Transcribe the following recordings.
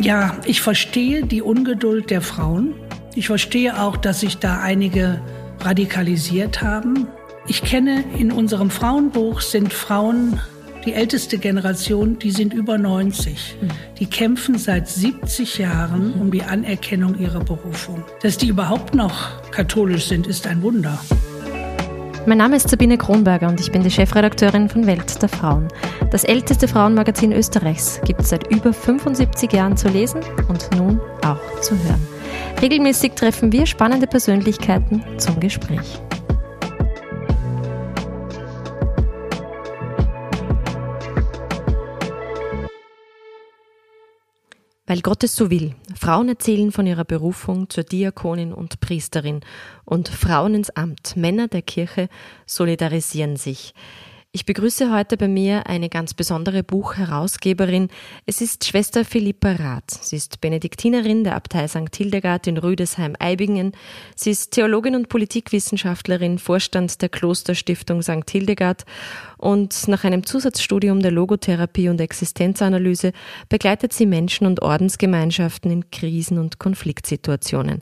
Ja, ich verstehe die Ungeduld der Frauen. Ich verstehe auch, dass sich da einige radikalisiert haben. Ich kenne in unserem Frauenbuch sind Frauen die älteste Generation, die sind über 90. Die kämpfen seit 70 Jahren um die Anerkennung ihrer Berufung. Dass die überhaupt noch katholisch sind, ist ein Wunder. Mein Name ist Sabine Kronberger und ich bin die Chefredakteurin von Welt der Frauen. Das älteste Frauenmagazin Österreichs gibt es seit über 75 Jahren zu lesen und nun auch zu hören. Regelmäßig treffen wir spannende Persönlichkeiten zum Gespräch. Weil Gott es so will. Frauen erzählen von ihrer Berufung zur Diakonin und Priesterin und Frauen ins Amt, Männer der Kirche solidarisieren sich. Ich begrüße heute bei mir eine ganz besondere Buchherausgeberin. Es ist Schwester Philippa Rath. Sie ist Benediktinerin der Abtei St. Hildegard in Rüdesheim-Eibingen. Sie ist Theologin und Politikwissenschaftlerin, Vorstand der Klosterstiftung St. Hildegard und nach einem Zusatzstudium der Logotherapie und Existenzanalyse begleitet sie Menschen und Ordensgemeinschaften in Krisen- und Konfliktsituationen.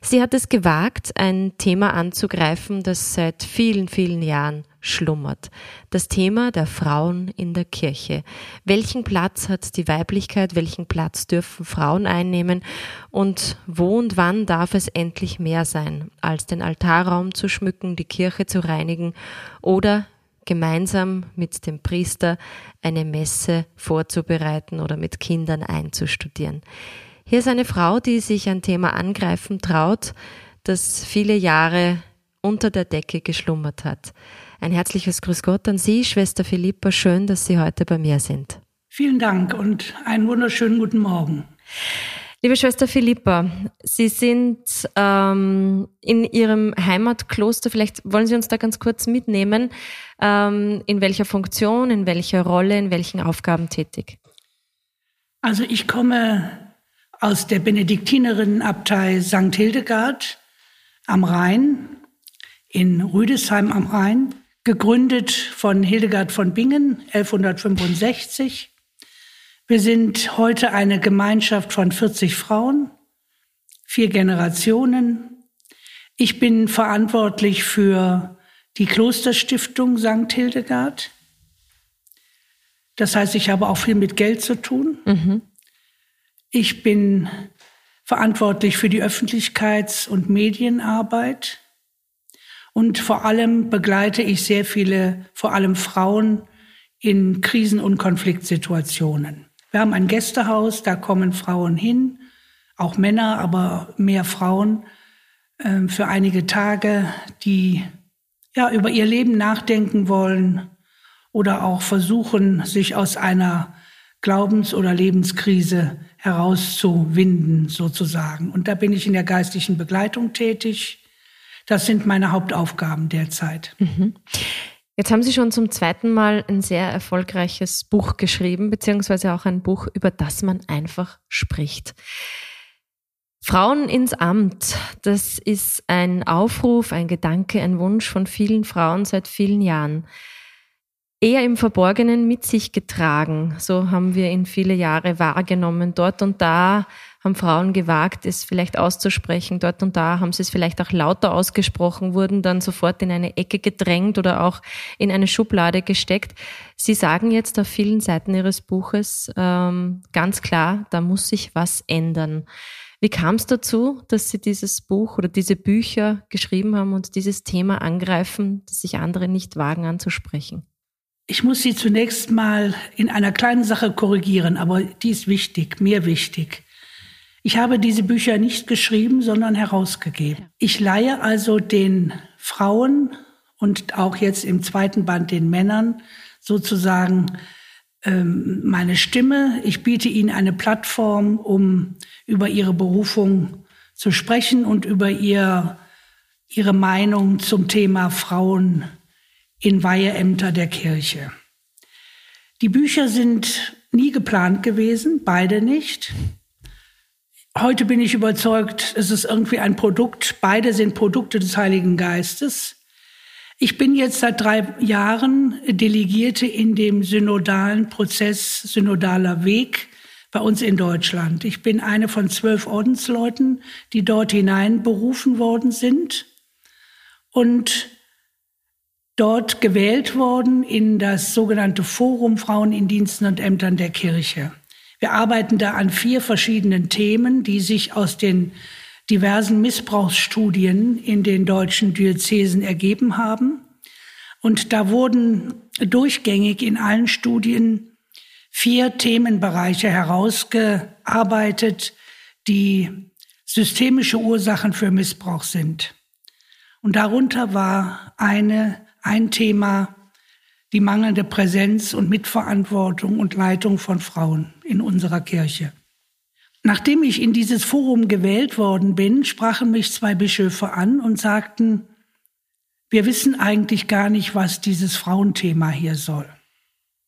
Sie hat es gewagt, ein Thema anzugreifen, das seit vielen, vielen Jahren schlummert. Das Thema der Frauen in der Kirche. Welchen Platz hat die Weiblichkeit? Welchen Platz dürfen Frauen einnehmen? Und wo und wann darf es endlich mehr sein, als den Altarraum zu schmücken, die Kirche zu reinigen oder gemeinsam mit dem Priester eine Messe vorzubereiten oder mit Kindern einzustudieren. Hier ist eine Frau, die sich ein Thema angreifen traut, das viele Jahre unter der Decke geschlummert hat. Ein herzliches Grüß Gott an Sie, Schwester Philippa. Schön, dass Sie heute bei mir sind. Vielen Dank und einen wunderschönen guten Morgen. Liebe Schwester Philippa, Sie sind ähm, in Ihrem Heimatkloster, vielleicht wollen Sie uns da ganz kurz mitnehmen, ähm, in welcher Funktion, in welcher Rolle, in welchen Aufgaben tätig? Also ich komme aus der Benediktinerinnenabtei St. Hildegard am Rhein, in Rüdesheim am Rhein gegründet von Hildegard von Bingen 1165. Wir sind heute eine Gemeinschaft von 40 Frauen, vier Generationen. Ich bin verantwortlich für die Klosterstiftung St. Hildegard. Das heißt, ich habe auch viel mit Geld zu tun. Mhm. Ich bin verantwortlich für die Öffentlichkeits- und Medienarbeit. Und vor allem begleite ich sehr viele, vor allem Frauen in Krisen- und Konfliktsituationen. Wir haben ein Gästehaus, da kommen Frauen hin, auch Männer, aber mehr Frauen äh, für einige Tage, die ja über ihr Leben nachdenken wollen oder auch versuchen, sich aus einer Glaubens- oder Lebenskrise herauszuwinden, sozusagen. Und da bin ich in der geistlichen Begleitung tätig. Das sind meine Hauptaufgaben derzeit. Mhm. Jetzt haben Sie schon zum zweiten Mal ein sehr erfolgreiches Buch geschrieben, beziehungsweise auch ein Buch, über das man einfach spricht. Frauen ins Amt, das ist ein Aufruf, ein Gedanke, ein Wunsch von vielen Frauen seit vielen Jahren. Eher im Verborgenen mit sich getragen, so haben wir ihn viele Jahre wahrgenommen. Dort und da haben Frauen gewagt, es vielleicht auszusprechen. Dort und da haben sie es vielleicht auch lauter ausgesprochen, wurden dann sofort in eine Ecke gedrängt oder auch in eine Schublade gesteckt. Sie sagen jetzt auf vielen Seiten Ihres Buches ähm, ganz klar, da muss sich was ändern. Wie kam es dazu, dass Sie dieses Buch oder diese Bücher geschrieben haben und dieses Thema angreifen, das sich andere nicht wagen anzusprechen? Ich muss Sie zunächst mal in einer kleinen Sache korrigieren, aber die ist wichtig, mir wichtig. Ich habe diese Bücher nicht geschrieben, sondern herausgegeben. Ich leihe also den Frauen und auch jetzt im zweiten Band den Männern sozusagen ähm, meine Stimme. Ich biete ihnen eine Plattform, um über ihre Berufung zu sprechen und über ihr, ihre Meinung zum Thema Frauen in Weiheämter der Kirche. Die Bücher sind nie geplant gewesen, beide nicht. Heute bin ich überzeugt, es ist irgendwie ein Produkt, beide sind Produkte des Heiligen Geistes. Ich bin jetzt seit drei Jahren Delegierte in dem synodalen Prozess, synodaler Weg bei uns in Deutschland. Ich bin eine von zwölf Ordensleuten, die dort hinein berufen worden sind und dort gewählt worden in das sogenannte Forum Frauen in Diensten und Ämtern der Kirche. Wir arbeiten da an vier verschiedenen Themen, die sich aus den diversen Missbrauchsstudien in den deutschen Diözesen ergeben haben. Und da wurden durchgängig in allen Studien vier Themenbereiche herausgearbeitet, die systemische Ursachen für Missbrauch sind. Und darunter war eine, ein Thema die mangelnde Präsenz und Mitverantwortung und Leitung von Frauen in unserer Kirche. Nachdem ich in dieses Forum gewählt worden bin, sprachen mich zwei Bischöfe an und sagten, wir wissen eigentlich gar nicht, was dieses Frauenthema hier soll.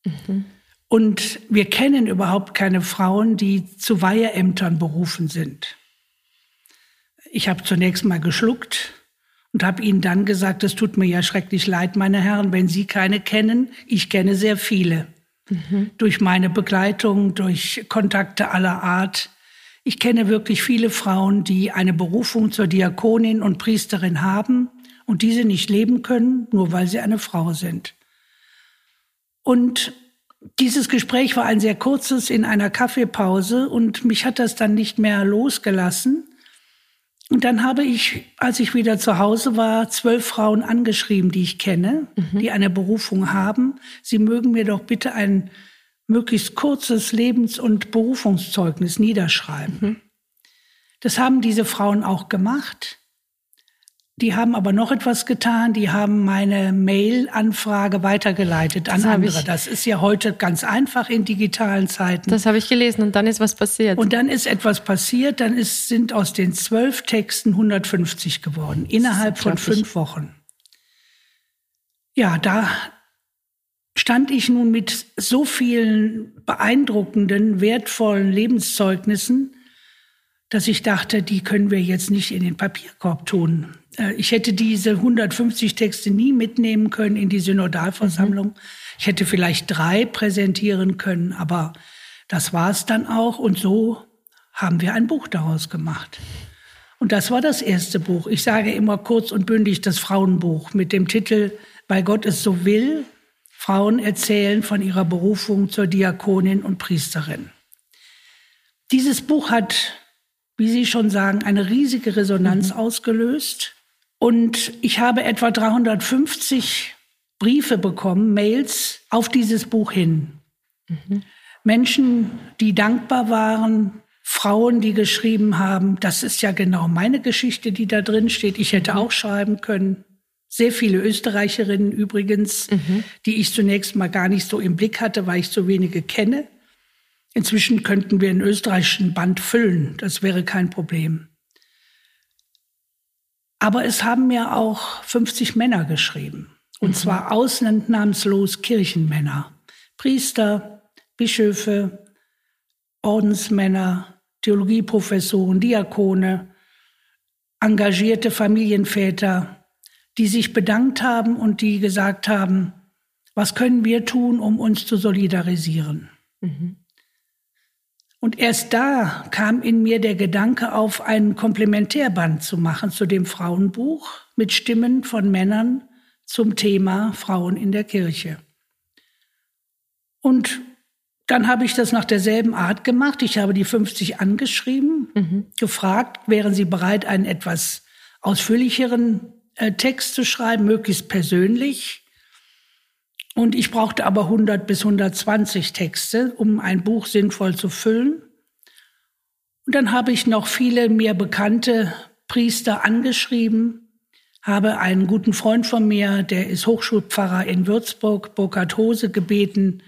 Mhm. Und wir kennen überhaupt keine Frauen, die zu Weiheämtern berufen sind. Ich habe zunächst mal geschluckt und habe ihnen dann gesagt, es tut mir ja schrecklich leid, meine Herren, wenn Sie keine kennen. Ich kenne sehr viele. Mhm. Durch meine Begleitung, durch Kontakte aller Art. Ich kenne wirklich viele Frauen, die eine Berufung zur Diakonin und Priesterin haben und diese nicht leben können, nur weil sie eine Frau sind. Und dieses Gespräch war ein sehr kurzes in einer Kaffeepause und mich hat das dann nicht mehr losgelassen. Und dann habe ich, als ich wieder zu Hause war, zwölf Frauen angeschrieben, die ich kenne, mhm. die eine Berufung haben. Sie mögen mir doch bitte ein möglichst kurzes Lebens- und Berufungszeugnis niederschreiben. Mhm. Das haben diese Frauen auch gemacht. Die haben aber noch etwas getan. Die haben meine Mail-Anfrage weitergeleitet an das andere. Das ist ja heute ganz einfach in digitalen Zeiten. Das habe ich gelesen und dann ist was passiert. Und dann ist etwas passiert. Dann ist, sind aus den zwölf Texten 150 geworden innerhalb von fünf Wochen. Ja, da stand ich nun mit so vielen beeindruckenden, wertvollen Lebenszeugnissen, dass ich dachte, die können wir jetzt nicht in den Papierkorb tun. Äh, ich hätte diese 150 Texte nie mitnehmen können in die Synodalversammlung. Mhm. Ich hätte vielleicht drei präsentieren können, aber das war es dann auch. Und so haben wir ein Buch daraus gemacht. Und das war das erste Buch. Ich sage immer kurz und bündig das Frauenbuch mit dem Titel Weil Gott es so will. Frauen erzählen von ihrer Berufung zur Diakonin und Priesterin. Dieses Buch hat, wie Sie schon sagen, eine riesige Resonanz mhm. ausgelöst. Und ich habe etwa 350 Briefe bekommen, Mails auf dieses Buch hin. Mhm. Menschen, die dankbar waren, Frauen, die geschrieben haben, das ist ja genau meine Geschichte, die da drin steht. Ich hätte mhm. auch schreiben können. Sehr viele Österreicherinnen übrigens, mhm. die ich zunächst mal gar nicht so im Blick hatte, weil ich so wenige kenne. Inzwischen könnten wir einen österreichischen Band füllen. Das wäre kein Problem. Aber es haben mir auch 50 Männer geschrieben. Und mhm. zwar ausnahmslos Kirchenmänner. Priester, Bischöfe, Ordensmänner, Theologieprofessoren, Diakone, engagierte Familienväter, die sich bedankt haben und die gesagt haben, was können wir tun, um uns zu solidarisieren? Mhm. Und erst da kam in mir der Gedanke auf, einen Komplementärband zu machen zu dem Frauenbuch mit Stimmen von Männern zum Thema Frauen in der Kirche. Und dann habe ich das nach derselben Art gemacht. Ich habe die 50 angeschrieben, mhm. gefragt, wären sie bereit, einen etwas ausführlicheren äh, Text zu schreiben, möglichst persönlich. Und ich brauchte aber 100 bis 120 Texte, um ein Buch sinnvoll zu füllen. Und dann habe ich noch viele mir bekannte Priester angeschrieben, habe einen guten Freund von mir, der ist Hochschulpfarrer in Würzburg, Burkhard Hose, gebeten,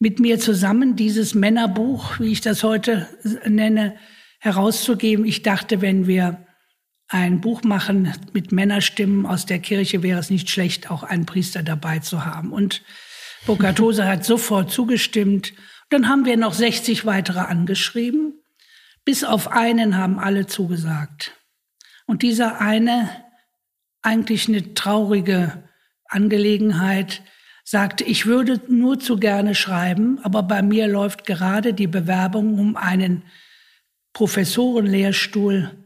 mit mir zusammen dieses Männerbuch, wie ich das heute nenne, herauszugeben. Ich dachte, wenn wir ein Buch machen mit Männerstimmen aus der Kirche, wäre es nicht schlecht, auch einen Priester dabei zu haben. Und Bokatose hat sofort zugestimmt. Dann haben wir noch 60 weitere angeschrieben. Bis auf einen haben alle zugesagt. Und dieser eine, eigentlich eine traurige Angelegenheit, sagte, ich würde nur zu gerne schreiben, aber bei mir läuft gerade die Bewerbung um einen Professorenlehrstuhl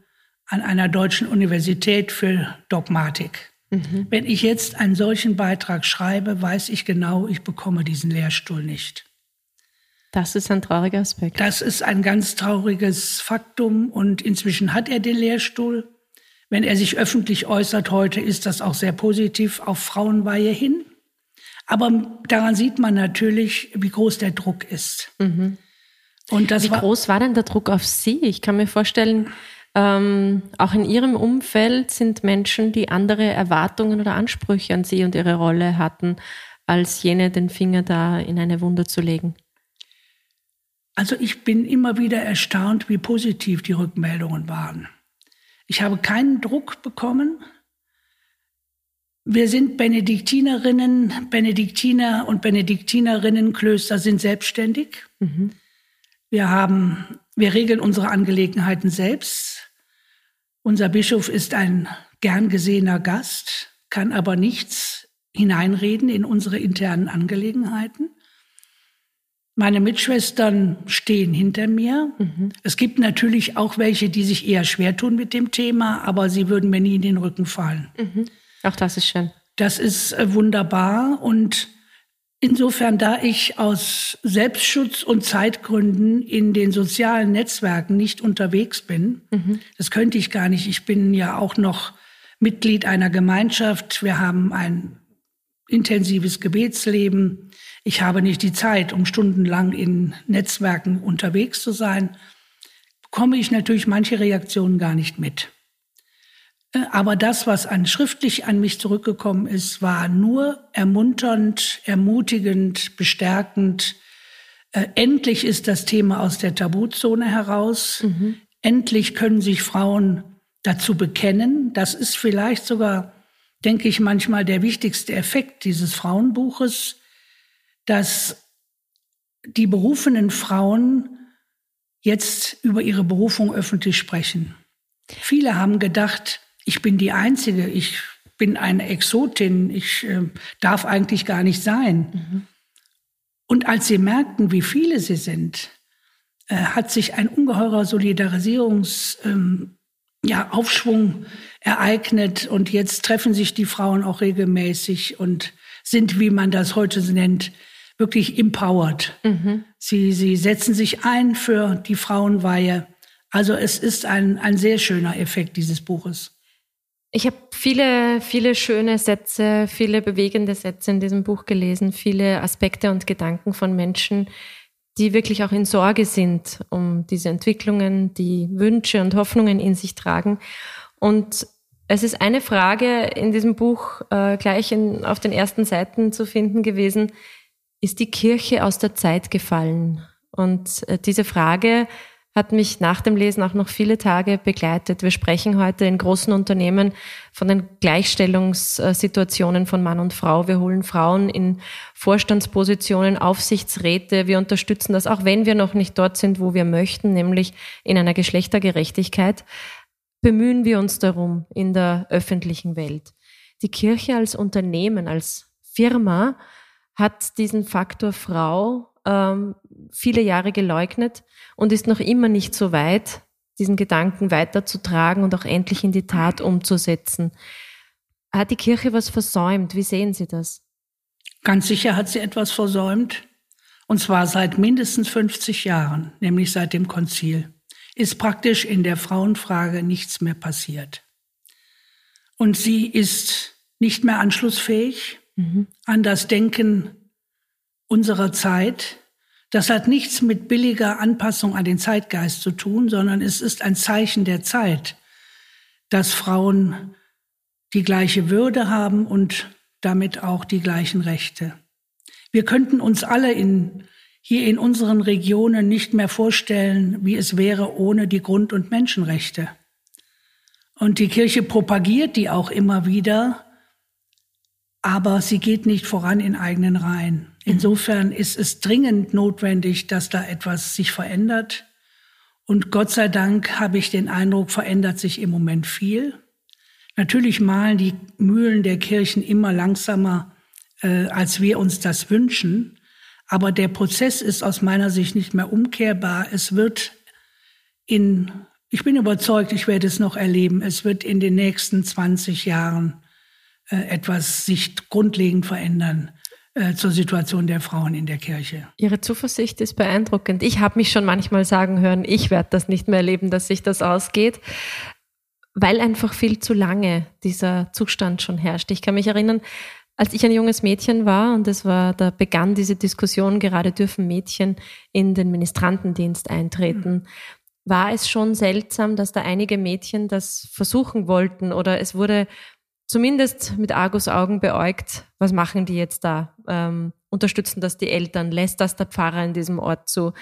an einer deutschen Universität für Dogmatik. Mhm. Wenn ich jetzt einen solchen Beitrag schreibe, weiß ich genau, ich bekomme diesen Lehrstuhl nicht. Das ist ein trauriger Aspekt. Das ist ein ganz trauriges Faktum und inzwischen hat er den Lehrstuhl. Wenn er sich öffentlich äußert heute, ist das auch sehr positiv auf Frauenweihe hin. Aber daran sieht man natürlich, wie groß der Druck ist. Mhm. Und das wie war, groß war denn der Druck auf Sie? Ich kann mir vorstellen, ähm, auch in Ihrem Umfeld sind Menschen, die andere Erwartungen oder Ansprüche an Sie und Ihre Rolle hatten, als jene den Finger da in eine Wunde zu legen. Also ich bin immer wieder erstaunt, wie positiv die Rückmeldungen waren. Ich habe keinen Druck bekommen. Wir sind Benediktinerinnen, Benediktiner und Benediktinerinnenklöster sind selbstständig. Mhm. Wir haben, wir regeln unsere Angelegenheiten selbst. Unser Bischof ist ein gern gesehener Gast, kann aber nichts hineinreden in unsere internen Angelegenheiten. Meine Mitschwestern stehen hinter mir. Mhm. Es gibt natürlich auch welche, die sich eher schwer tun mit dem Thema, aber sie würden mir nie in den Rücken fallen. Mhm. Auch das ist schön. Das ist äh, wunderbar und insofern, da ich aus Selbstschutz und Zeitgründen in den sozialen Netzwerken nicht unterwegs bin, mhm. das könnte ich gar nicht. Ich bin ja auch noch Mitglied einer Gemeinschaft. Wir haben ein intensives Gebetsleben. Ich habe nicht die Zeit, um stundenlang in Netzwerken unterwegs zu sein. Bekomme ich natürlich manche Reaktionen gar nicht mit. Aber das, was an schriftlich an mich zurückgekommen ist, war nur ermunternd, ermutigend, bestärkend. Äh, endlich ist das Thema aus der Tabuzone heraus. Mhm. Endlich können sich Frauen dazu bekennen. Das ist vielleicht sogar, denke ich, manchmal der wichtigste Effekt dieses Frauenbuches, dass die berufenen Frauen jetzt über ihre Berufung öffentlich sprechen. Viele haben gedacht, ich bin die Einzige, ich bin eine Exotin, ich äh, darf eigentlich gar nicht sein. Mhm. Und als sie merkten, wie viele sie sind, äh, hat sich ein ungeheurer Solidarisierungsaufschwung ähm, ja, Aufschwung ereignet und jetzt treffen sich die Frauen auch regelmäßig und sind, wie man das heute nennt, wirklich empowered. Mhm. Sie, sie setzen sich ein für die Frauenweihe. Also es ist ein, ein sehr schöner Effekt dieses Buches. Ich habe viele, viele schöne Sätze, viele bewegende Sätze in diesem Buch gelesen, viele Aspekte und Gedanken von Menschen, die wirklich auch in Sorge sind um diese Entwicklungen, die Wünsche und Hoffnungen in sich tragen. Und es ist eine Frage in diesem Buch äh, gleich in, auf den ersten Seiten zu finden gewesen, ist die Kirche aus der Zeit gefallen? Und äh, diese Frage hat mich nach dem Lesen auch noch viele Tage begleitet. Wir sprechen heute in großen Unternehmen von den Gleichstellungssituationen von Mann und Frau. Wir holen Frauen in Vorstandspositionen, Aufsichtsräte. Wir unterstützen das, auch wenn wir noch nicht dort sind, wo wir möchten, nämlich in einer Geschlechtergerechtigkeit. Bemühen wir uns darum in der öffentlichen Welt. Die Kirche als Unternehmen, als Firma hat diesen Faktor Frau ähm, viele Jahre geleugnet und ist noch immer nicht so weit, diesen Gedanken weiterzutragen und auch endlich in die Tat umzusetzen. Hat die Kirche was versäumt? Wie sehen Sie das? Ganz sicher hat sie etwas versäumt. Und zwar seit mindestens 50 Jahren, nämlich seit dem Konzil, ist praktisch in der Frauenfrage nichts mehr passiert. Und sie ist nicht mehr anschlussfähig mhm. an das Denken unserer Zeit. Das hat nichts mit billiger Anpassung an den Zeitgeist zu tun, sondern es ist ein Zeichen der Zeit, dass Frauen die gleiche Würde haben und damit auch die gleichen Rechte. Wir könnten uns alle in, hier in unseren Regionen nicht mehr vorstellen, wie es wäre ohne die Grund- und Menschenrechte. Und die Kirche propagiert die auch immer wieder, aber sie geht nicht voran in eigenen Reihen. Insofern ist es dringend notwendig, dass da etwas sich verändert. Und Gott sei Dank habe ich den Eindruck, verändert sich im Moment viel. Natürlich malen die Mühlen der Kirchen immer langsamer äh, als wir uns das wünschen. Aber der Prozess ist aus meiner Sicht nicht mehr umkehrbar. Es wird in, ich bin überzeugt, ich werde es noch erleben, es wird in den nächsten 20 Jahren äh, etwas sich grundlegend verändern zur Situation der Frauen in der Kirche. Ihre Zuversicht ist beeindruckend. Ich habe mich schon manchmal sagen hören, ich werde das nicht mehr erleben, dass sich das ausgeht, weil einfach viel zu lange dieser Zustand schon herrscht. Ich kann mich erinnern, als ich ein junges Mädchen war, und es war, da begann diese Diskussion, gerade dürfen Mädchen in den Ministrantendienst eintreten, mhm. war es schon seltsam, dass da einige Mädchen das versuchen wollten oder es wurde zumindest mit Argusaugen beäugt, was machen die jetzt da? Ähm, unterstützen das die Eltern? Lässt das der Pfarrer in diesem Ort zu?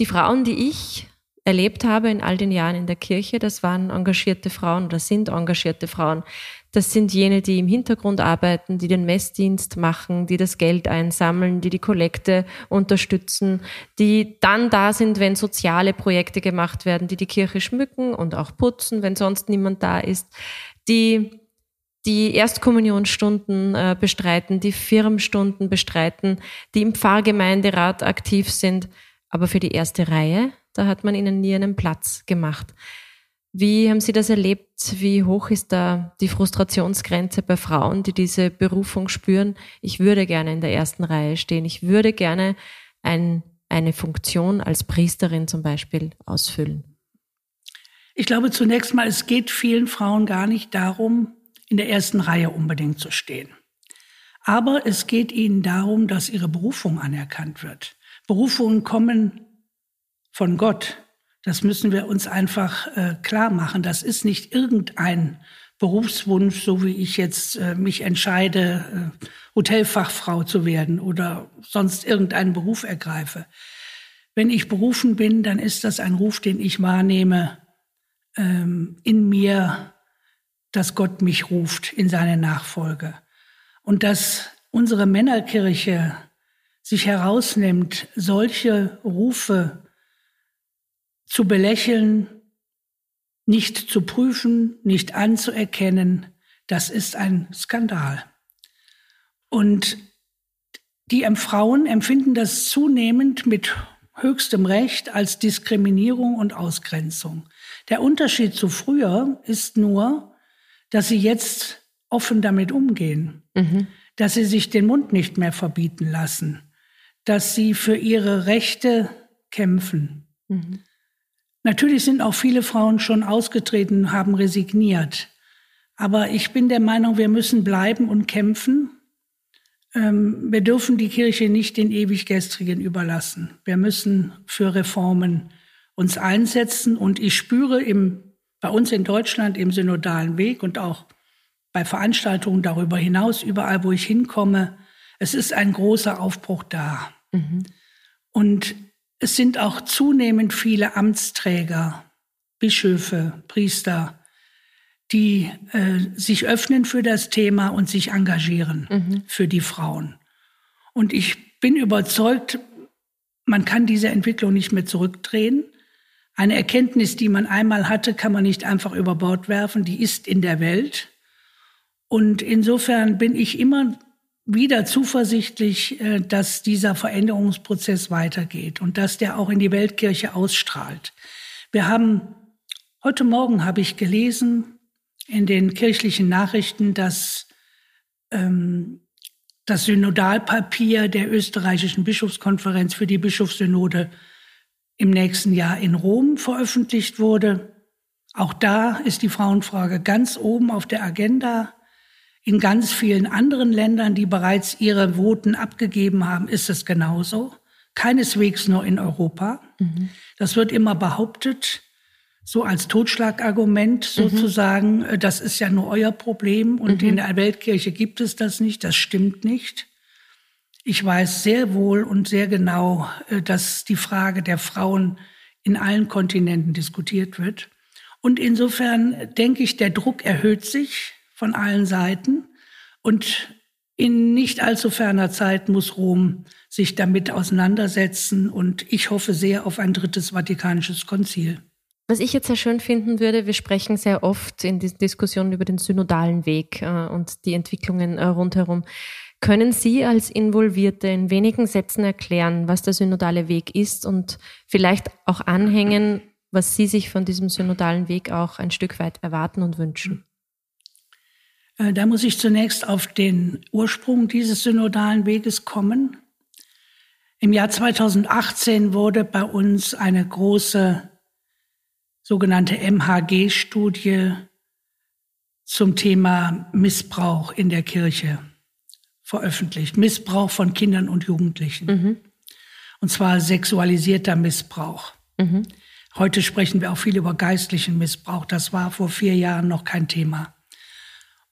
Die Frauen, die ich erlebt habe in all den Jahren in der Kirche, das waren engagierte Frauen oder sind engagierte Frauen. Das sind jene, die im Hintergrund arbeiten, die den Messdienst machen, die das Geld einsammeln, die die Kollekte unterstützen, die dann da sind, wenn soziale Projekte gemacht werden, die die Kirche schmücken und auch putzen, wenn sonst niemand da ist, die die Erstkommunionstunden äh, bestreiten, die Firmstunden bestreiten, die im Pfarrgemeinderat aktiv sind. Aber für die erste Reihe, da hat man ihnen nie einen Platz gemacht. Wie haben Sie das erlebt? Wie hoch ist da die Frustrationsgrenze bei Frauen, die diese Berufung spüren? Ich würde gerne in der ersten Reihe stehen. Ich würde gerne ein, eine Funktion als Priesterin zum Beispiel ausfüllen. Ich glaube zunächst mal, es geht vielen Frauen gar nicht darum, in der ersten Reihe unbedingt zu stehen. Aber es geht ihnen darum, dass ihre Berufung anerkannt wird. Berufungen kommen von Gott. Das müssen wir uns einfach äh, klar machen. Das ist nicht irgendein Berufswunsch, so wie ich jetzt äh, mich entscheide, äh, Hotelfachfrau zu werden oder sonst irgendeinen Beruf ergreife. Wenn ich berufen bin, dann ist das ein Ruf, den ich wahrnehme ähm, in mir dass Gott mich ruft in seine Nachfolge. Und dass unsere Männerkirche sich herausnimmt, solche Rufe zu belächeln, nicht zu prüfen, nicht anzuerkennen, das ist ein Skandal. Und die Frauen empfinden das zunehmend mit höchstem Recht als Diskriminierung und Ausgrenzung. Der Unterschied zu früher ist nur, dass sie jetzt offen damit umgehen, mhm. dass sie sich den Mund nicht mehr verbieten lassen, dass sie für ihre Rechte kämpfen. Mhm. Natürlich sind auch viele Frauen schon ausgetreten, haben resigniert. Aber ich bin der Meinung, wir müssen bleiben und kämpfen. Ähm, wir dürfen die Kirche nicht den Ewiggestrigen überlassen. Wir müssen für Reformen uns einsetzen. Und ich spüre im bei uns in Deutschland im synodalen Weg und auch bei Veranstaltungen darüber hinaus, überall, wo ich hinkomme, es ist ein großer Aufbruch da. Mhm. Und es sind auch zunehmend viele Amtsträger, Bischöfe, Priester, die äh, sich öffnen für das Thema und sich engagieren mhm. für die Frauen. Und ich bin überzeugt, man kann diese Entwicklung nicht mehr zurückdrehen. Eine Erkenntnis, die man einmal hatte, kann man nicht einfach über Bord werfen, die ist in der Welt. Und insofern bin ich immer wieder zuversichtlich, äh, dass dieser Veränderungsprozess weitergeht und dass der auch in die Weltkirche ausstrahlt. Wir haben, heute Morgen habe ich gelesen in den kirchlichen Nachrichten, dass ähm, das Synodalpapier der österreichischen Bischofskonferenz für die Bischofssynode im nächsten Jahr in Rom veröffentlicht wurde. Auch da ist die Frauenfrage ganz oben auf der Agenda. In ganz vielen anderen Ländern, die bereits ihre Voten abgegeben haben, ist es genauso. Keineswegs nur in Europa. Mhm. Das wird immer behauptet, so als Totschlagargument mhm. sozusagen, mhm. das ist ja nur euer Problem und mhm. in der Weltkirche gibt es das nicht. Das stimmt nicht. Ich weiß sehr wohl und sehr genau, äh, dass die Frage der Frauen in allen Kontinenten diskutiert wird. Und insofern denke ich, der Druck erhöht sich von allen Seiten. Und in nicht allzu ferner Zeit muss Rom sich damit auseinandersetzen. Und ich hoffe sehr auf ein drittes Vatikanisches Konzil. Was ich jetzt sehr schön finden würde, wir sprechen sehr oft in diesen Diskussionen über den synodalen Weg äh, und die Entwicklungen äh, rundherum. Können Sie als Involvierte in wenigen Sätzen erklären, was der synodale Weg ist und vielleicht auch anhängen, was Sie sich von diesem synodalen Weg auch ein Stück weit erwarten und wünschen? Äh, da muss ich zunächst auf den Ursprung dieses synodalen Weges kommen. Im Jahr 2018 wurde bei uns eine große sogenannte MHG-Studie zum Thema Missbrauch in der Kirche veröffentlicht. Missbrauch von Kindern und Jugendlichen. Mhm. Und zwar sexualisierter Missbrauch. Mhm. Heute sprechen wir auch viel über geistlichen Missbrauch. Das war vor vier Jahren noch kein Thema.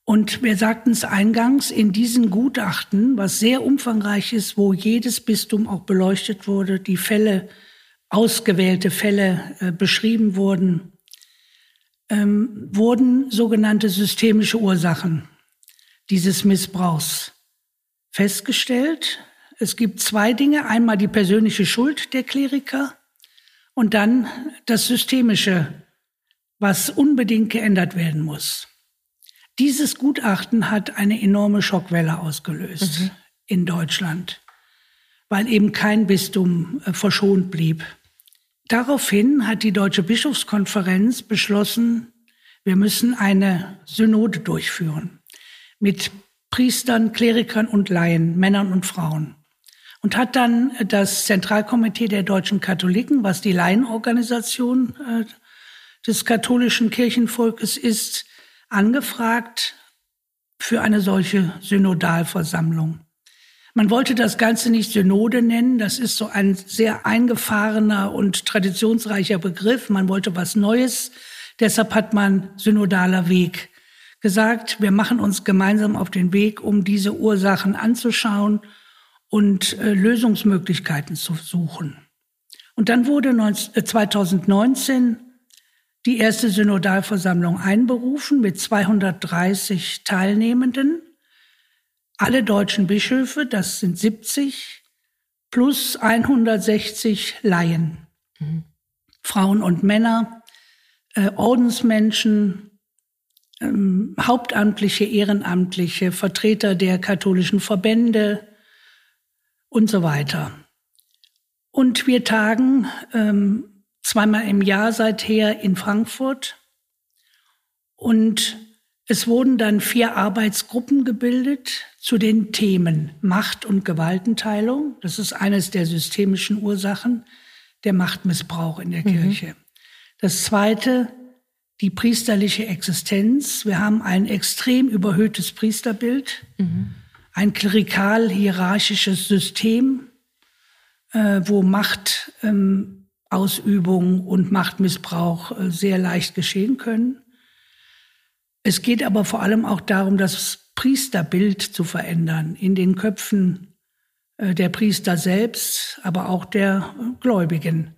Und wir sagten es eingangs, in diesen Gutachten, was sehr umfangreich ist, wo jedes Bistum auch beleuchtet wurde, die Fälle, ausgewählte Fälle äh, beschrieben wurden, ähm, wurden sogenannte systemische Ursachen dieses Missbrauchs festgestellt. Es gibt zwei Dinge. Einmal die persönliche Schuld der Kleriker und dann das Systemische, was unbedingt geändert werden muss. Dieses Gutachten hat eine enorme Schockwelle ausgelöst mhm. in Deutschland, weil eben kein Bistum äh, verschont blieb. Daraufhin hat die Deutsche Bischofskonferenz beschlossen, wir müssen eine Synode durchführen mit Priestern, Klerikern und Laien, Männern und Frauen. Und hat dann das Zentralkomitee der deutschen Katholiken, was die Laienorganisation äh, des katholischen Kirchenvolkes ist, angefragt für eine solche Synodalversammlung. Man wollte das Ganze nicht Synode nennen, das ist so ein sehr eingefahrener und traditionsreicher Begriff. Man wollte was Neues, deshalb hat man synodaler Weg gesagt. Wir machen uns gemeinsam auf den Weg, um diese Ursachen anzuschauen und äh, Lösungsmöglichkeiten zu suchen. Und dann wurde 19, äh, 2019 die erste Synodalversammlung einberufen mit 230 Teilnehmenden. Alle deutschen Bischöfe, das sind 70, plus 160 Laien, mhm. Frauen und Männer, äh, Ordensmenschen, ähm, Hauptamtliche, Ehrenamtliche, Vertreter der katholischen Verbände und so weiter. Und wir tagen ähm, zweimal im Jahr seither in Frankfurt. Und es wurden dann vier Arbeitsgruppen gebildet zu den Themen Macht- und Gewaltenteilung. Das ist eines der systemischen Ursachen der Machtmissbrauch in der mhm. Kirche. Das zweite, die priesterliche Existenz. Wir haben ein extrem überhöhtes Priesterbild, mhm. ein klerikal-hierarchisches System, äh, wo Macht ähm, Ausübung und Machtmissbrauch äh, sehr leicht geschehen können. Es geht aber vor allem auch darum, das Priesterbild zu verändern in den Köpfen äh, der Priester selbst, aber auch der Gläubigen.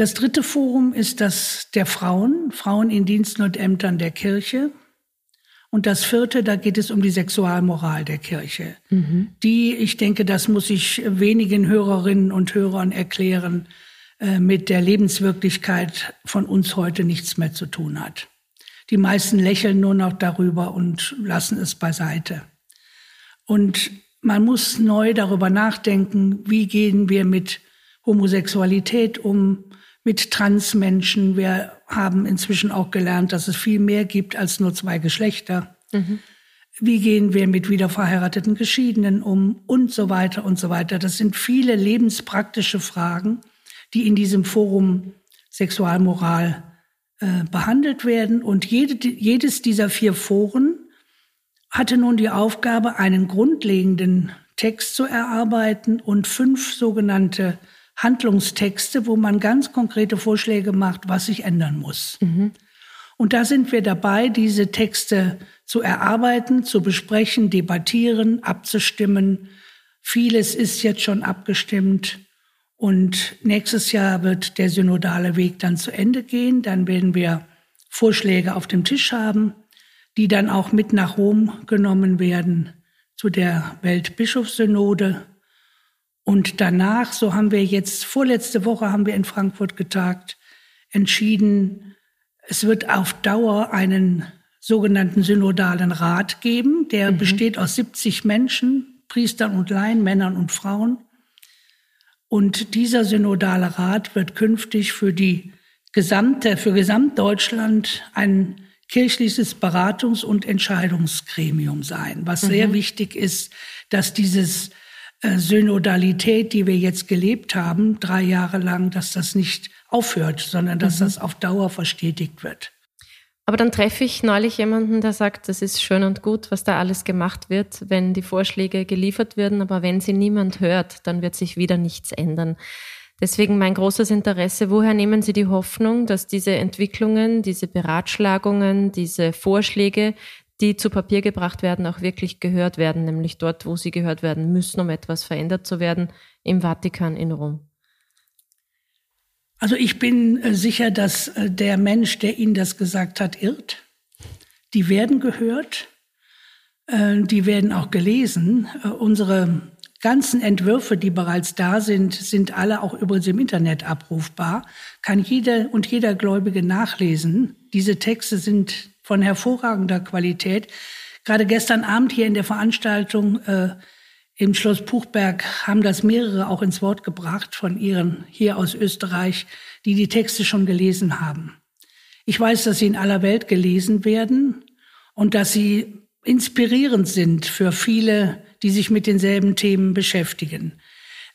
Das dritte Forum ist das der Frauen, Frauen in Diensten und Ämtern der Kirche. Und das vierte, da geht es um die Sexualmoral der Kirche, mhm. die, ich denke, das muss ich wenigen Hörerinnen und Hörern erklären, äh, mit der Lebenswirklichkeit von uns heute nichts mehr zu tun hat. Die meisten lächeln nur noch darüber und lassen es beiseite. Und man muss neu darüber nachdenken, wie gehen wir mit Homosexualität um, mit Transmenschen. Wir haben inzwischen auch gelernt, dass es viel mehr gibt als nur zwei Geschlechter. Mhm. Wie gehen wir mit wiederverheirateten Geschiedenen um und so weiter und so weiter. Das sind viele lebenspraktische Fragen, die in diesem Forum Sexualmoral äh, behandelt werden. Und jede, jedes dieser vier Foren hatte nun die Aufgabe, einen grundlegenden Text zu erarbeiten und fünf sogenannte Handlungstexte, wo man ganz konkrete Vorschläge macht, was sich ändern muss. Mhm. Und da sind wir dabei, diese Texte zu erarbeiten, zu besprechen, debattieren, abzustimmen. Vieles ist jetzt schon abgestimmt. Und nächstes Jahr wird der synodale Weg dann zu Ende gehen. Dann werden wir Vorschläge auf dem Tisch haben, die dann auch mit nach Rom genommen werden zu der Weltbischofssynode. Und danach, so haben wir jetzt, vorletzte Woche haben wir in Frankfurt getagt, entschieden, es wird auf Dauer einen sogenannten synodalen Rat geben. Der mhm. besteht aus 70 Menschen, Priestern und Laien, Männern und Frauen. Und dieser synodale Rat wird künftig für die gesamte, für Gesamtdeutschland ein kirchliches Beratungs- und Entscheidungsgremium sein, was mhm. sehr wichtig ist, dass dieses Synodalität, die wir jetzt gelebt haben, drei Jahre lang, dass das nicht aufhört, sondern dass mhm. das auf Dauer verstetigt wird. Aber dann treffe ich neulich jemanden, der sagt, das ist schön und gut, was da alles gemacht wird, wenn die Vorschläge geliefert werden, aber wenn sie niemand hört, dann wird sich wieder nichts ändern. Deswegen mein großes Interesse, woher nehmen Sie die Hoffnung, dass diese Entwicklungen, diese Beratschlagungen, diese Vorschläge, die zu Papier gebracht werden, auch wirklich gehört werden, nämlich dort, wo sie gehört werden müssen, um etwas verändert zu werden, im Vatikan in Rom? Also ich bin äh, sicher, dass äh, der Mensch, der Ihnen das gesagt hat, irrt. Die werden gehört, äh, die werden auch gelesen. Unsere ganzen Entwürfe, die bereits da sind, sind alle auch übrigens im Internet abrufbar. Kann jeder und jeder Gläubige nachlesen. Diese Texte sind von hervorragender Qualität. Gerade gestern Abend hier in der Veranstaltung äh, im Schloss Puchberg haben das mehrere auch ins Wort gebracht von ihren hier aus Österreich, die die Texte schon gelesen haben. Ich weiß, dass sie in aller Welt gelesen werden und dass sie inspirierend sind für viele, die sich mit denselben Themen beschäftigen.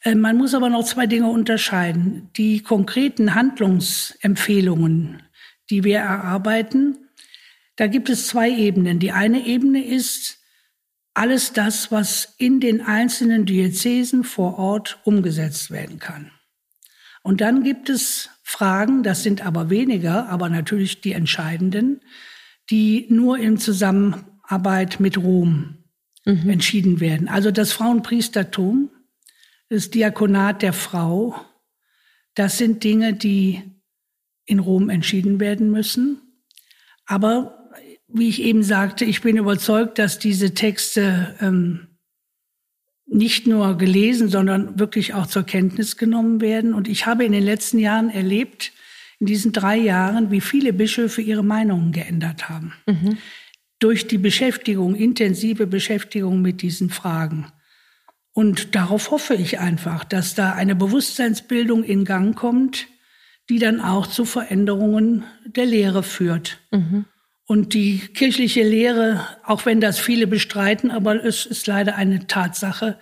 Äh, man muss aber noch zwei Dinge unterscheiden. Die konkreten Handlungsempfehlungen, die wir erarbeiten, da gibt es zwei Ebenen. Die eine Ebene ist, alles das, was in den einzelnen Diözesen vor Ort umgesetzt werden kann. Und dann gibt es Fragen, das sind aber weniger, aber natürlich die entscheidenden, die nur in Zusammenarbeit mit Rom mhm. entschieden werden. Also das Frauenpriestertum, das Diakonat der Frau, das sind Dinge, die in Rom entschieden werden müssen. Aber wie ich eben sagte, ich bin überzeugt, dass diese Texte ähm, nicht nur gelesen, sondern wirklich auch zur Kenntnis genommen werden. Und ich habe in den letzten Jahren erlebt, in diesen drei Jahren, wie viele Bischöfe ihre Meinungen geändert haben. Mhm. Durch die Beschäftigung, intensive Beschäftigung mit diesen Fragen. Und darauf hoffe ich einfach, dass da eine Bewusstseinsbildung in Gang kommt, die dann auch zu Veränderungen der Lehre führt. Mhm. Und die kirchliche Lehre, auch wenn das viele bestreiten, aber es ist leider eine Tatsache,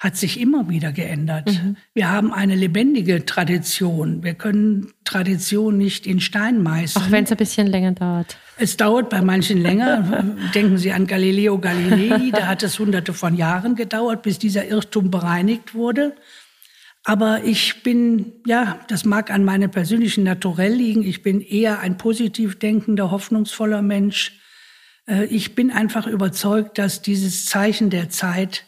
hat sich immer wieder geändert. Mhm. Wir haben eine lebendige Tradition. Wir können Tradition nicht in Stein meißeln. Auch wenn es ein bisschen länger dauert. Es dauert bei manchen länger. Denken Sie an Galileo Galilei, da hat es hunderte von Jahren gedauert, bis dieser Irrtum bereinigt wurde. Aber ich bin, ja, das mag an meinem persönlichen Naturell liegen. Ich bin eher ein positiv denkender, hoffnungsvoller Mensch. Äh, ich bin einfach überzeugt, dass dieses Zeichen der Zeit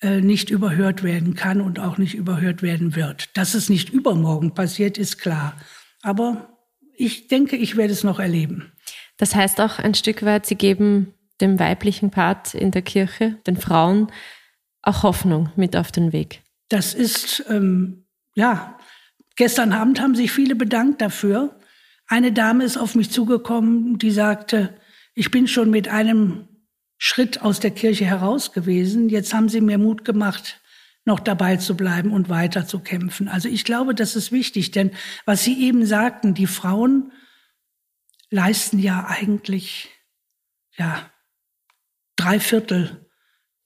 äh, nicht überhört werden kann und auch nicht überhört werden wird. Dass es nicht übermorgen passiert, ist klar. Aber ich denke, ich werde es noch erleben. Das heißt auch ein Stück weit, Sie geben dem weiblichen Part in der Kirche, den Frauen, auch Hoffnung mit auf den Weg. Das ist, ähm, ja, gestern Abend haben sich viele bedankt dafür. Eine Dame ist auf mich zugekommen, die sagte, ich bin schon mit einem Schritt aus der Kirche heraus gewesen. Jetzt haben Sie mir Mut gemacht, noch dabei zu bleiben und weiter zu kämpfen. Also ich glaube, das ist wichtig, denn was Sie eben sagten, die Frauen leisten ja eigentlich, ja, drei Viertel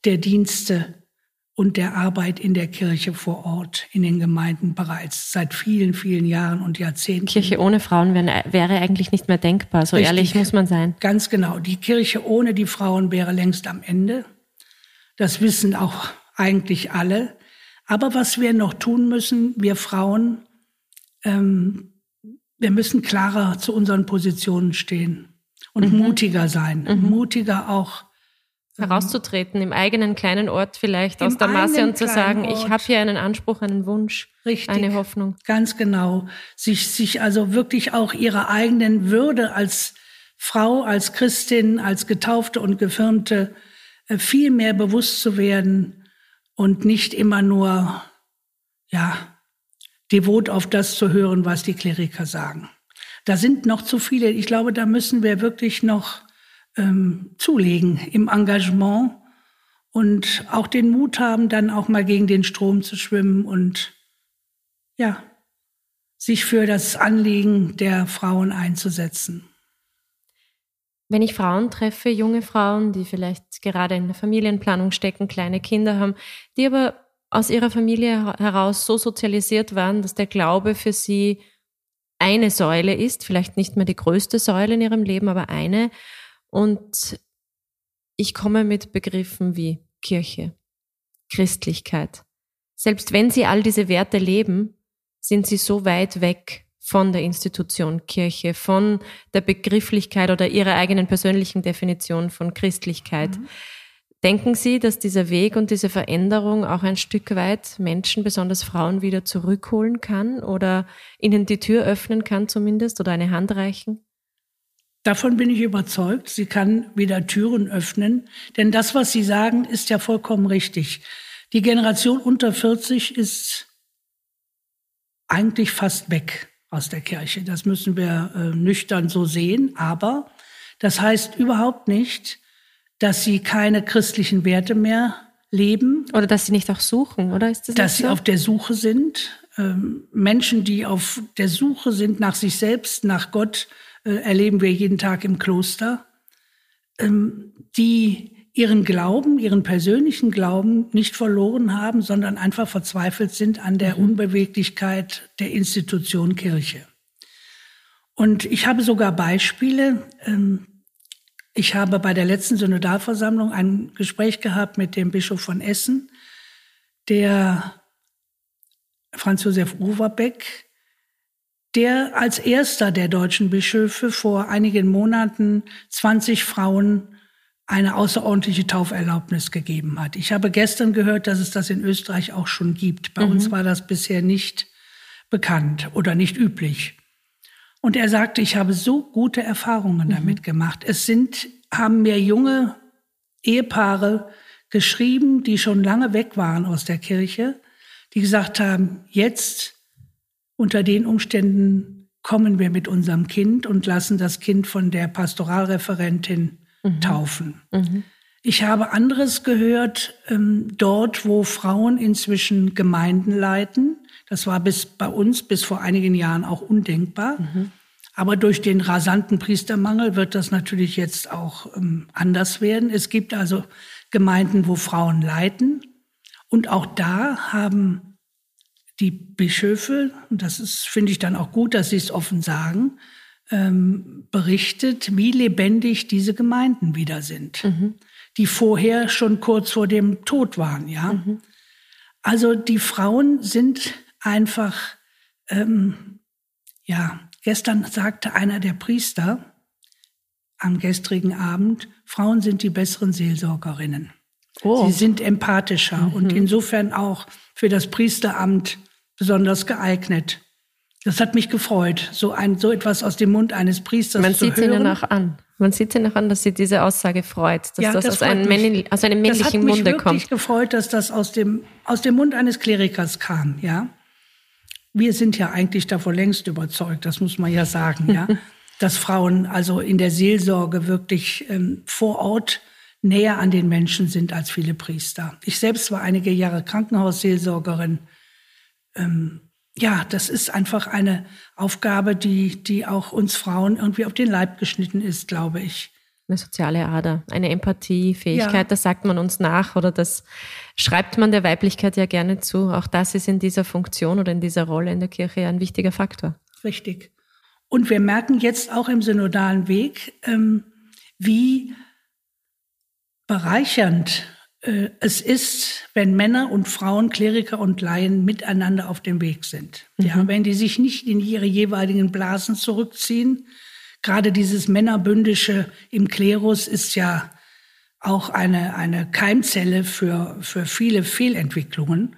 der Dienste und der Arbeit in der Kirche vor Ort, in den Gemeinden bereits seit vielen, vielen Jahren und Jahrzehnten. Kirche ohne Frauen wäre eigentlich nicht mehr denkbar, so Richtig. ehrlich muss man sein. Ganz genau. Die Kirche ohne die Frauen wäre längst am Ende. Das wissen auch eigentlich alle. Aber was wir noch tun müssen, wir Frauen, ähm, wir müssen klarer zu unseren Positionen stehen und mhm. mutiger sein, mhm. mutiger auch herauszutreten, im eigenen kleinen Ort vielleicht Im aus der Masse und zu sagen, Ort. ich habe hier einen Anspruch, einen Wunsch, Richtig, eine Hoffnung. Ganz genau. Sich, sich also wirklich auch ihrer eigenen Würde als Frau, als Christin, als Getaufte und Gefirmte äh, viel mehr bewusst zu werden und nicht immer nur, ja, devot auf das zu hören, was die Kleriker sagen. Da sind noch zu viele. Ich glaube, da müssen wir wirklich noch ähm, zulegen im Engagement und auch den Mut haben, dann auch mal gegen den Strom zu schwimmen und ja, sich für das Anliegen der Frauen einzusetzen. Wenn ich Frauen treffe, junge Frauen, die vielleicht gerade in der Familienplanung stecken, kleine Kinder haben, die aber aus ihrer Familie heraus so sozialisiert waren, dass der Glaube für sie eine Säule ist, vielleicht nicht mehr die größte Säule in ihrem Leben, aber eine. Und ich komme mit Begriffen wie Kirche, Christlichkeit. Selbst wenn sie all diese Werte leben, sind sie so weit weg von der Institution Kirche, von der Begrifflichkeit oder ihrer eigenen persönlichen Definition von Christlichkeit. Mhm. Denken Sie, dass dieser Weg und diese Veränderung auch ein Stück weit Menschen, besonders Frauen, wieder zurückholen kann oder ihnen die Tür öffnen kann zumindest oder eine Hand reichen? Davon bin ich überzeugt. Sie kann wieder Türen öffnen. Denn das, was Sie sagen, ist ja vollkommen richtig. Die Generation unter 40 ist eigentlich fast weg aus der Kirche. Das müssen wir äh, nüchtern so sehen. Aber das heißt überhaupt nicht, dass sie keine christlichen Werte mehr leben. Oder dass sie nicht auch suchen, oder ist das Dass sie so? auf der Suche sind. Ähm, Menschen, die auf der Suche sind nach sich selbst, nach Gott, äh, erleben wir jeden Tag im Kloster, ähm, die ihren Glauben, ihren persönlichen Glauben nicht verloren haben, sondern einfach verzweifelt sind an der mhm. Unbeweglichkeit der Institution Kirche. Und ich habe sogar Beispiele. Ähm, ich habe bei der letzten Synodalversammlung ein Gespräch gehabt mit dem Bischof von Essen, der Franz Josef Overbeck, der als erster der deutschen Bischöfe vor einigen Monaten 20 Frauen eine außerordentliche Tauferlaubnis gegeben hat. Ich habe gestern gehört, dass es das in Österreich auch schon gibt. Bei mhm. uns war das bisher nicht bekannt oder nicht üblich. Und er sagte, ich habe so gute Erfahrungen mhm. damit gemacht. Es sind, haben mir junge Ehepaare geschrieben, die schon lange weg waren aus der Kirche, die gesagt haben, jetzt unter den Umständen kommen wir mit unserem Kind und lassen das Kind von der Pastoralreferentin mhm. taufen. Mhm. Ich habe anderes gehört, ähm, dort, wo Frauen inzwischen Gemeinden leiten. Das war bis bei uns bis vor einigen Jahren auch undenkbar. Mhm. Aber durch den rasanten Priestermangel wird das natürlich jetzt auch ähm, anders werden. Es gibt also Gemeinden, wo Frauen leiten. Und auch da haben die Bischöfe, und das ist, finde ich dann auch gut, dass sie es offen sagen, ähm, berichtet, wie lebendig diese Gemeinden wieder sind, mhm. die vorher schon kurz vor dem Tod waren. Ja, mhm. also die Frauen sind einfach, ähm, ja. Gestern sagte einer der Priester am gestrigen Abend, Frauen sind die besseren Seelsorgerinnen. Oh. Sie sind empathischer mhm. und insofern auch für das Priesteramt besonders geeignet. Das hat mich gefreut, so, ein, so etwas aus dem Mund eines Priesters Man zu hören. Man sieht ihnen auch an. Man sieht ihnen auch an, dass sie diese Aussage freut, dass ja, das, das aus, einem männlichen, aus einem männlichen Munde kommt. Das hat mich wirklich gefreut, dass das aus dem, aus dem Mund eines Klerikers kam, ja. Wir sind ja eigentlich davon längst überzeugt, das muss man ja sagen, ja. dass Frauen also in der Seelsorge wirklich ähm, vor Ort näher an den Menschen sind als viele Priester. Ich selbst war einige Jahre Krankenhausseelsorgerin. Ähm, ja, das ist einfach eine Aufgabe, die, die auch uns Frauen irgendwie auf den Leib geschnitten ist, glaube ich. Eine soziale Ader, eine Empathiefähigkeit, ja. das sagt man uns nach oder das schreibt man der Weiblichkeit ja gerne zu. Auch das ist in dieser Funktion oder in dieser Rolle in der Kirche ein wichtiger Faktor. Richtig. Und wir merken jetzt auch im synodalen Weg, ähm, wie bereichernd es ist, wenn Männer und Frauen, Kleriker und Laien miteinander auf dem Weg sind. Mhm. Ja, wenn die sich nicht in ihre jeweiligen Blasen zurückziehen. Gerade dieses Männerbündische im Klerus ist ja auch eine, eine Keimzelle für, für viele Fehlentwicklungen.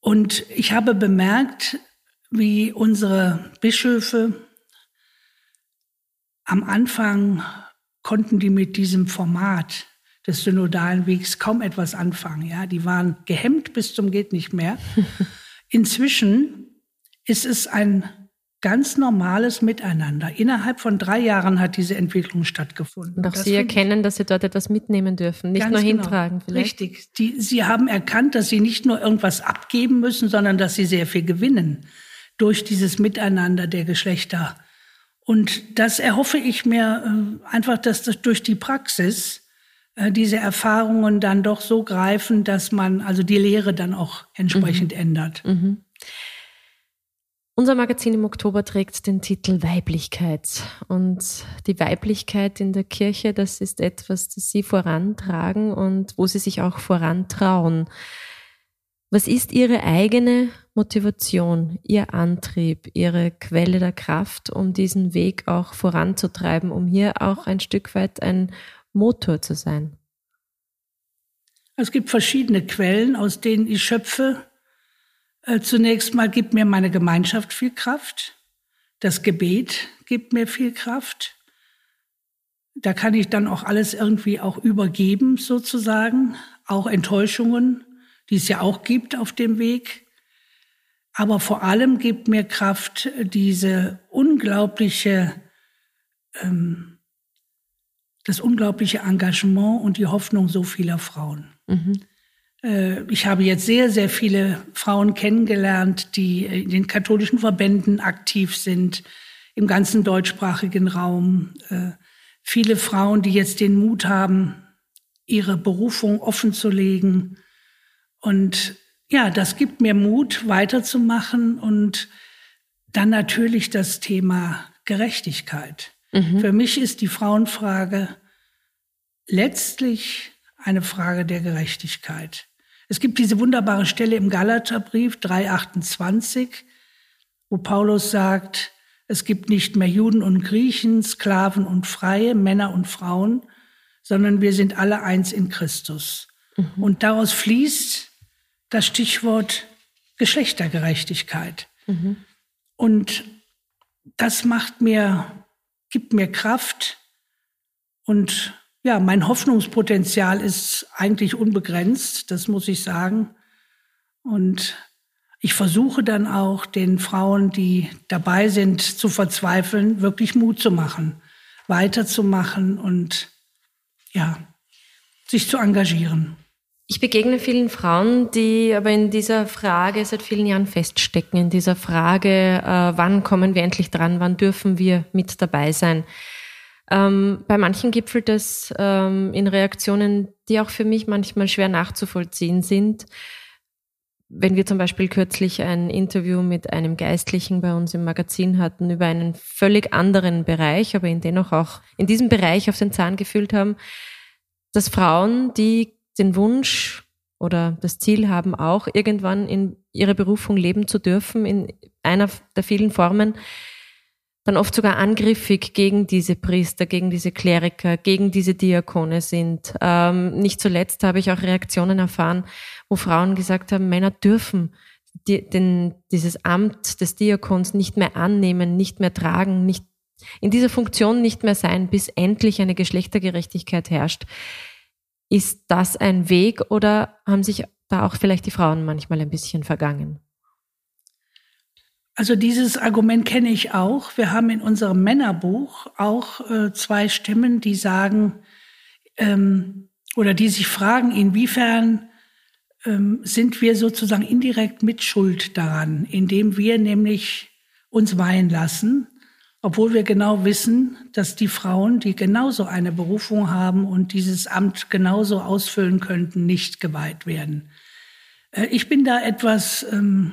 Und ich habe bemerkt, wie unsere Bischöfe am Anfang konnten die mit diesem Format des synodalen Wegs kaum etwas anfangen. Ja, die waren gehemmt bis zum geht nicht mehr. Inzwischen ist es ein ganz normales Miteinander. Innerhalb von drei Jahren hat diese Entwicklung stattgefunden. Und auch das Sie erkennen, dass Sie dort etwas mitnehmen dürfen, nicht nur genau. hintragen vielleicht. Richtig. Die, Sie haben erkannt, dass Sie nicht nur irgendwas abgeben müssen, sondern dass Sie sehr viel gewinnen durch dieses Miteinander der Geschlechter. Und das erhoffe ich mir äh, einfach, dass das durch die Praxis diese Erfahrungen dann doch so greifen, dass man also die Lehre dann auch entsprechend mhm. ändert. Mhm. Unser Magazin im Oktober trägt den Titel Weiblichkeit. Und die Weiblichkeit in der Kirche, das ist etwas, das Sie vorantragen und wo Sie sich auch vorantrauen. Was ist Ihre eigene Motivation, Ihr Antrieb, Ihre Quelle der Kraft, um diesen Weg auch voranzutreiben, um hier auch ein Stück weit ein Motor zu sein? Es gibt verschiedene Quellen, aus denen ich schöpfe. Äh, zunächst mal gibt mir meine Gemeinschaft viel Kraft. Das Gebet gibt mir viel Kraft. Da kann ich dann auch alles irgendwie auch übergeben, sozusagen. Auch Enttäuschungen, die es ja auch gibt auf dem Weg. Aber vor allem gibt mir Kraft diese unglaubliche, ähm, das unglaubliche Engagement und die Hoffnung so vieler Frauen. Mhm. Äh, ich habe jetzt sehr, sehr viele Frauen kennengelernt, die in den katholischen Verbänden aktiv sind, im ganzen deutschsprachigen Raum. Äh, viele Frauen, die jetzt den Mut haben, ihre Berufung offenzulegen. Und ja, das gibt mir Mut, weiterzumachen und dann natürlich das Thema Gerechtigkeit. Mhm. Für mich ist die Frauenfrage letztlich eine Frage der Gerechtigkeit. Es gibt diese wunderbare Stelle im Galaterbrief 3,28, wo Paulus sagt, es gibt nicht mehr Juden und Griechen, Sklaven und Freie, Männer und Frauen, sondern wir sind alle eins in Christus. Mhm. Und daraus fließt das Stichwort Geschlechtergerechtigkeit. Mhm. Und das macht mir, gibt mir Kraft und ja, mein Hoffnungspotenzial ist eigentlich unbegrenzt, das muss ich sagen. Und ich versuche dann auch den Frauen, die dabei sind zu verzweifeln, wirklich Mut zu machen, weiterzumachen und ja, sich zu engagieren. Ich begegne vielen Frauen, die aber in dieser Frage seit vielen Jahren feststecken, in dieser Frage, äh, wann kommen wir endlich dran, wann dürfen wir mit dabei sein. Ähm, bei manchen gipfelt es ähm, in Reaktionen, die auch für mich manchmal schwer nachzuvollziehen sind. Wenn wir zum Beispiel kürzlich ein Interview mit einem Geistlichen bei uns im Magazin hatten über einen völlig anderen Bereich, aber in dennoch auch in diesem Bereich auf den Zahn gefühlt haben, dass Frauen, die den Wunsch oder das Ziel haben, auch irgendwann in ihrer Berufung leben zu dürfen, in einer der vielen Formen, dann oft sogar angriffig gegen diese Priester, gegen diese Kleriker, gegen diese Diakone sind. Ähm, nicht zuletzt habe ich auch Reaktionen erfahren, wo Frauen gesagt haben, Männer dürfen die, den, dieses Amt des Diakons nicht mehr annehmen, nicht mehr tragen, nicht in dieser Funktion nicht mehr sein, bis endlich eine Geschlechtergerechtigkeit herrscht. Ist das ein Weg oder haben sich da auch vielleicht die Frauen manchmal ein bisschen vergangen? Also dieses Argument kenne ich auch. Wir haben in unserem Männerbuch auch äh, zwei Stimmen, die sagen ähm, oder die sich fragen, inwiefern ähm, sind wir sozusagen indirekt mitschuld daran, indem wir nämlich uns weihen lassen, obwohl wir genau wissen, dass die Frauen, die genauso eine Berufung haben und dieses Amt genauso ausfüllen könnten, nicht geweiht werden. Äh, ich bin da etwas ähm,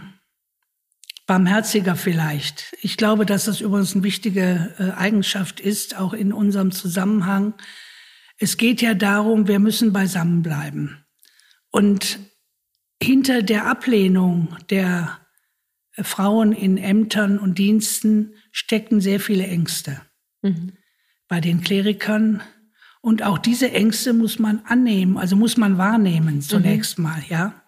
barmherziger vielleicht. Ich glaube, dass das übrigens eine wichtige äh, Eigenschaft ist, auch in unserem Zusammenhang. Es geht ja darum, wir müssen beisammen bleiben. Und hinter der Ablehnung der Frauen in Ämtern und Diensten stecken sehr viele Ängste. Mhm. Bei den Klerikern. Und auch diese Ängste muss man annehmen, also muss man wahrnehmen zunächst mhm. mal, ja.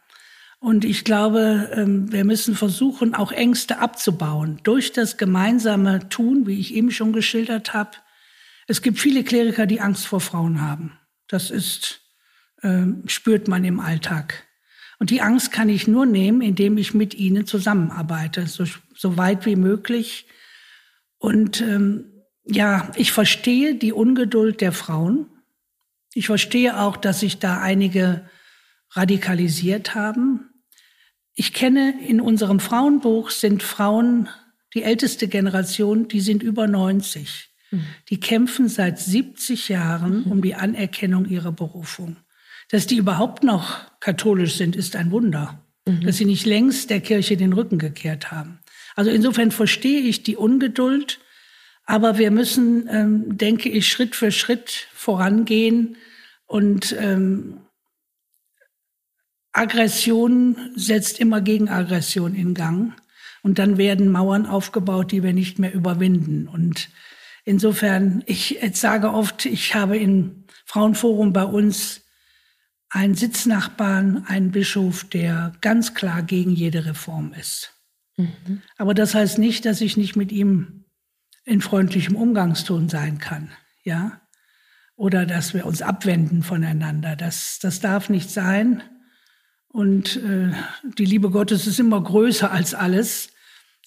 Und ich glaube, ähm, wir müssen versuchen, auch Ängste abzubauen durch das gemeinsame Tun, wie ich eben schon geschildert habe. Es gibt viele Kleriker, die Angst vor Frauen haben. Das ist, ähm, spürt man im Alltag. Und die Angst kann ich nur nehmen, indem ich mit ihnen zusammenarbeite, so, so weit wie möglich Und ähm, ja, ich verstehe die Ungeduld der Frauen. Ich verstehe auch, dass sich da einige radikalisiert haben. Ich kenne in unserem Frauenbuch sind Frauen, die älteste Generation, die sind über 90. Mhm. Die kämpfen seit 70 Jahren mhm. um die Anerkennung ihrer Berufung. Dass die überhaupt noch katholisch sind, ist ein Wunder. Mhm. Dass sie nicht längst der Kirche den Rücken gekehrt haben. Also insofern verstehe ich die Ungeduld, aber wir müssen, ähm, denke ich, Schritt für Schritt vorangehen und ähm, Aggression setzt immer gegen Aggression in Gang. Und dann werden Mauern aufgebaut, die wir nicht mehr überwinden. Und insofern, ich sage oft, ich habe im Frauenforum bei uns einen Sitznachbarn, einen Bischof, der ganz klar gegen jede Reform ist. Mhm. Aber das heißt nicht, dass ich nicht mit ihm in freundlichem Umgangston sein kann, ja? Oder dass wir uns abwenden voneinander. Das, das darf nicht sein. Und äh, die Liebe Gottes ist immer größer als alles.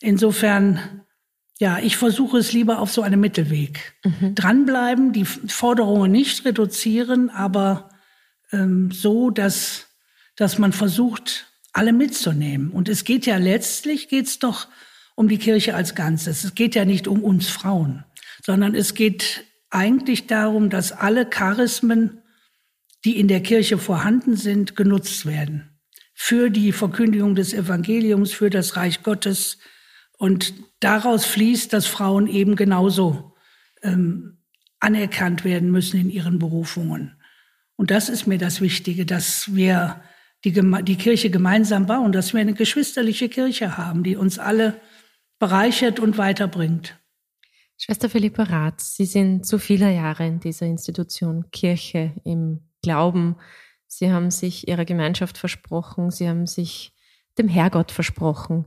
Insofern, ja, ich versuche es lieber auf so einem Mittelweg. Mhm. Dranbleiben, die Forderungen nicht reduzieren, aber ähm, so, dass, dass man versucht, alle mitzunehmen. Und es geht ja letztlich, geht's doch um die Kirche als Ganzes. Es geht ja nicht um uns Frauen, sondern es geht eigentlich darum, dass alle Charismen, die in der Kirche vorhanden sind, genutzt werden für die Verkündigung des Evangeliums, für das Reich Gottes. Und daraus fließt, dass Frauen eben genauso ähm, anerkannt werden müssen in ihren Berufungen. Und das ist mir das Wichtige, dass wir die, die Kirche gemeinsam bauen, dass wir eine geschwisterliche Kirche haben, die uns alle bereichert und weiterbringt. Schwester Philippa Rath, Sie sind zu vieler Jahre in dieser Institution Kirche im Glauben Sie haben sich ihrer Gemeinschaft versprochen, sie haben sich dem Herrgott versprochen.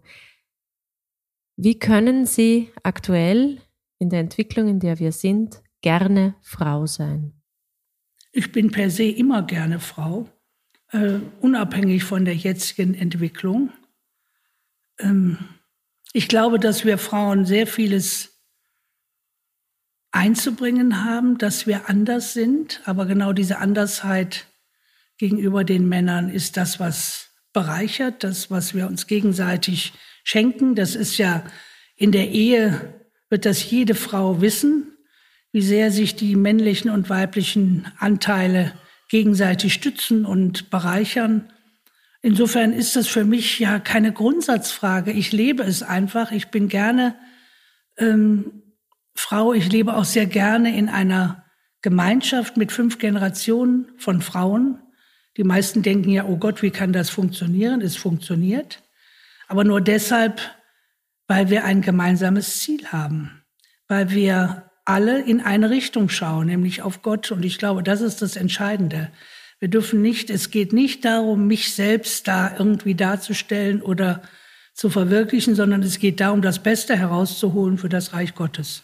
Wie können Sie aktuell in der Entwicklung, in der wir sind, gerne Frau sein? Ich bin per se immer gerne Frau, äh, unabhängig von der jetzigen Entwicklung. Ähm, ich glaube, dass wir Frauen sehr vieles einzubringen haben, dass wir anders sind, aber genau diese Andersheit gegenüber den Männern ist das, was bereichert, das, was wir uns gegenseitig schenken. Das ist ja in der Ehe, wird das jede Frau wissen, wie sehr sich die männlichen und weiblichen Anteile gegenseitig stützen und bereichern. Insofern ist das für mich ja keine Grundsatzfrage. Ich lebe es einfach. Ich bin gerne ähm, Frau. Ich lebe auch sehr gerne in einer Gemeinschaft mit fünf Generationen von Frauen. Die meisten denken ja, oh Gott, wie kann das funktionieren? Es funktioniert. Aber nur deshalb, weil wir ein gemeinsames Ziel haben, weil wir alle in eine Richtung schauen, nämlich auf Gott. Und ich glaube, das ist das Entscheidende. Wir dürfen nicht, es geht nicht darum, mich selbst da irgendwie darzustellen oder zu verwirklichen, sondern es geht darum, das Beste herauszuholen für das Reich Gottes.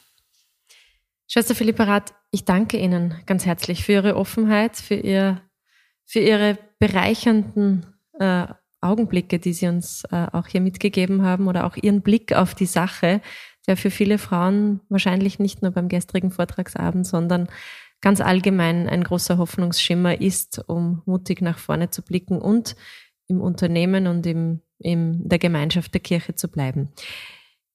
Schwester Philippa Rath, ich danke Ihnen ganz herzlich für Ihre Offenheit, für Ihr für Ihre bereichernden äh, Augenblicke, die Sie uns äh, auch hier mitgegeben haben oder auch Ihren Blick auf die Sache, der für viele Frauen wahrscheinlich nicht nur beim gestrigen Vortragsabend, sondern ganz allgemein ein großer Hoffnungsschimmer ist, um mutig nach vorne zu blicken und im Unternehmen und im, in der Gemeinschaft der Kirche zu bleiben.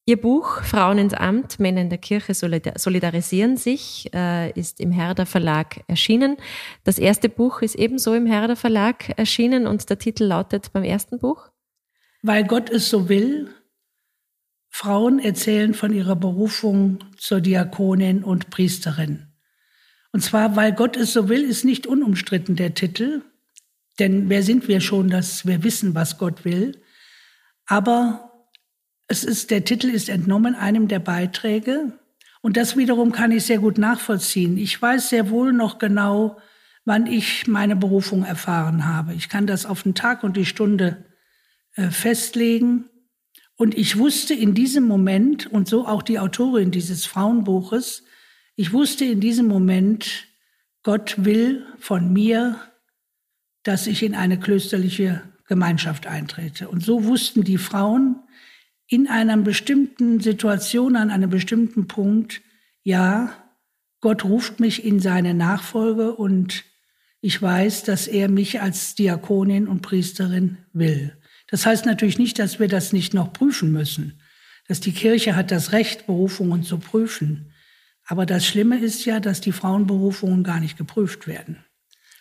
Ihr Buch Frauen ins Amt, Männer in der Kirche solidarisieren sich äh, ist im Herder Verlag erschienen. Das erste Buch ist ebenso im Herder Verlag erschienen und der Titel lautet beim ersten Buch? Weil Gott es so will. Frauen erzählen von ihrer Berufung zur Diakonin und Priesterin. Und zwar, weil Gott es so will, ist nicht unumstritten der Titel. Denn wer sind wir schon, dass wir wissen, was Gott will? Aber es ist, der Titel ist entnommen einem der Beiträge. Und das wiederum kann ich sehr gut nachvollziehen. Ich weiß sehr wohl noch genau, wann ich meine Berufung erfahren habe. Ich kann das auf den Tag und die Stunde äh, festlegen. Und ich wusste in diesem Moment, und so auch die Autorin dieses Frauenbuches, ich wusste in diesem Moment, Gott will von mir, dass ich in eine klösterliche Gemeinschaft eintrete. Und so wussten die Frauen, in einer bestimmten Situation, an einem bestimmten Punkt, ja, Gott ruft mich in seine Nachfolge und ich weiß, dass er mich als Diakonin und Priesterin will. Das heißt natürlich nicht, dass wir das nicht noch prüfen müssen, dass die Kirche hat das Recht, Berufungen zu prüfen. Aber das Schlimme ist ja, dass die Frauenberufungen gar nicht geprüft werden,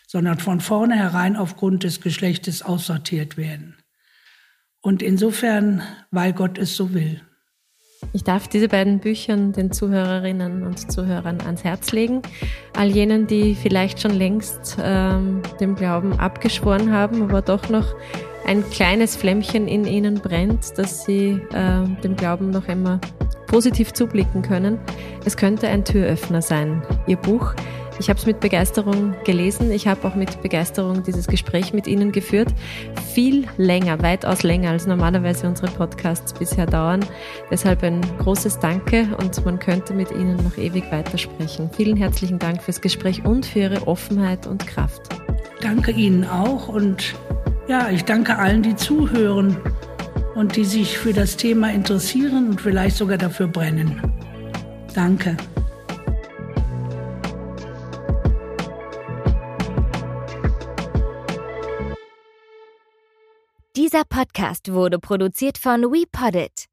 sondern von vornherein aufgrund des Geschlechtes aussortiert werden. Und insofern, weil Gott es so will. Ich darf diese beiden Bücher den Zuhörerinnen und Zuhörern ans Herz legen. All jenen, die vielleicht schon längst ähm, dem Glauben abgeschworen haben, aber doch noch ein kleines Flämmchen in ihnen brennt, dass sie äh, dem Glauben noch immer positiv zublicken können. Es könnte ein Türöffner sein, Ihr Buch. Ich habe es mit Begeisterung gelesen. Ich habe auch mit Begeisterung dieses Gespräch mit Ihnen geführt. Viel länger, weitaus länger als normalerweise unsere Podcasts bisher dauern. Deshalb ein großes Danke und man könnte mit Ihnen noch ewig weitersprechen. Vielen herzlichen Dank fürs Gespräch und für Ihre Offenheit und Kraft. Danke Ihnen auch und ja, ich danke allen, die zuhören und die sich für das Thema interessieren und vielleicht sogar dafür brennen. Danke. Dieser Podcast wurde produziert von WePoddit.